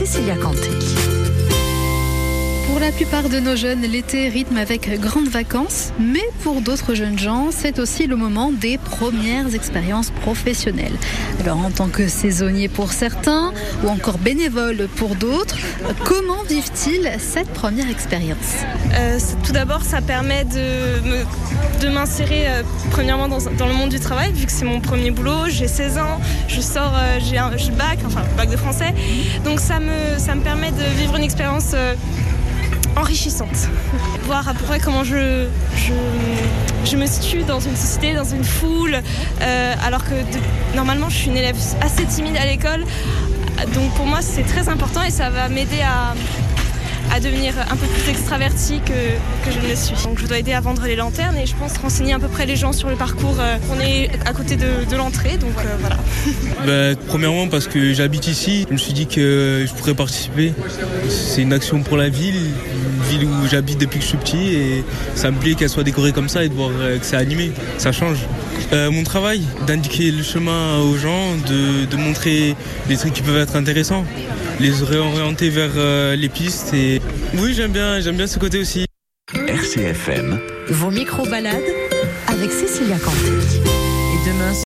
Cécilia Canté. Pour la plupart de nos jeunes, l'été rythme avec grandes vacances, mais pour d'autres jeunes gens, c'est aussi le moment des premières expériences professionnelles. Alors en tant que saisonnier pour certains, ou encore bénévole pour d'autres, comment vivent-ils cette première expérience? Euh, Tout d'abord, ça permet de, m'insérer euh, premièrement dans, le monde du travail, vu que c'est mon premier boulot, j'ai 16 ans, je sors, euh, j'ai un bac, enfin bac de français, donc ça me, permet de vivre une expérience enrichissante. Voir à peu près comment je, me situe dans une société, dans une foule, euh, alors que normalement je suis une élève assez timide à l'école. Donc pour moi c'est très important et ça va m'aider à, à devenir un peu plus extraverti que, que, je ne le suis. Donc je dois aider à vendre les lanternes et je pense renseigner à peu près les gens sur le parcours. Euh, on est à côté de, l'entrée, donc euh, voilà. bah, premièrement parce que j'habite ici, je me suis dit que je pourrais participer. C'est une action pour la ville, une ville où j'habite depuis que je suis petit et ça me plaît qu'elle soit décorée comme ça et de voir que c'est animé, ça change. Euh, mon travail, d'indiquer le chemin aux gens, de, de, montrer les trucs qui peuvent être intéressants, les réorienter vers euh, les pistes. Et oui, j'aime bien, j'aime bien ce côté aussi. RCFM. Vos micro-balades avec Cécilia Canté. Et demain,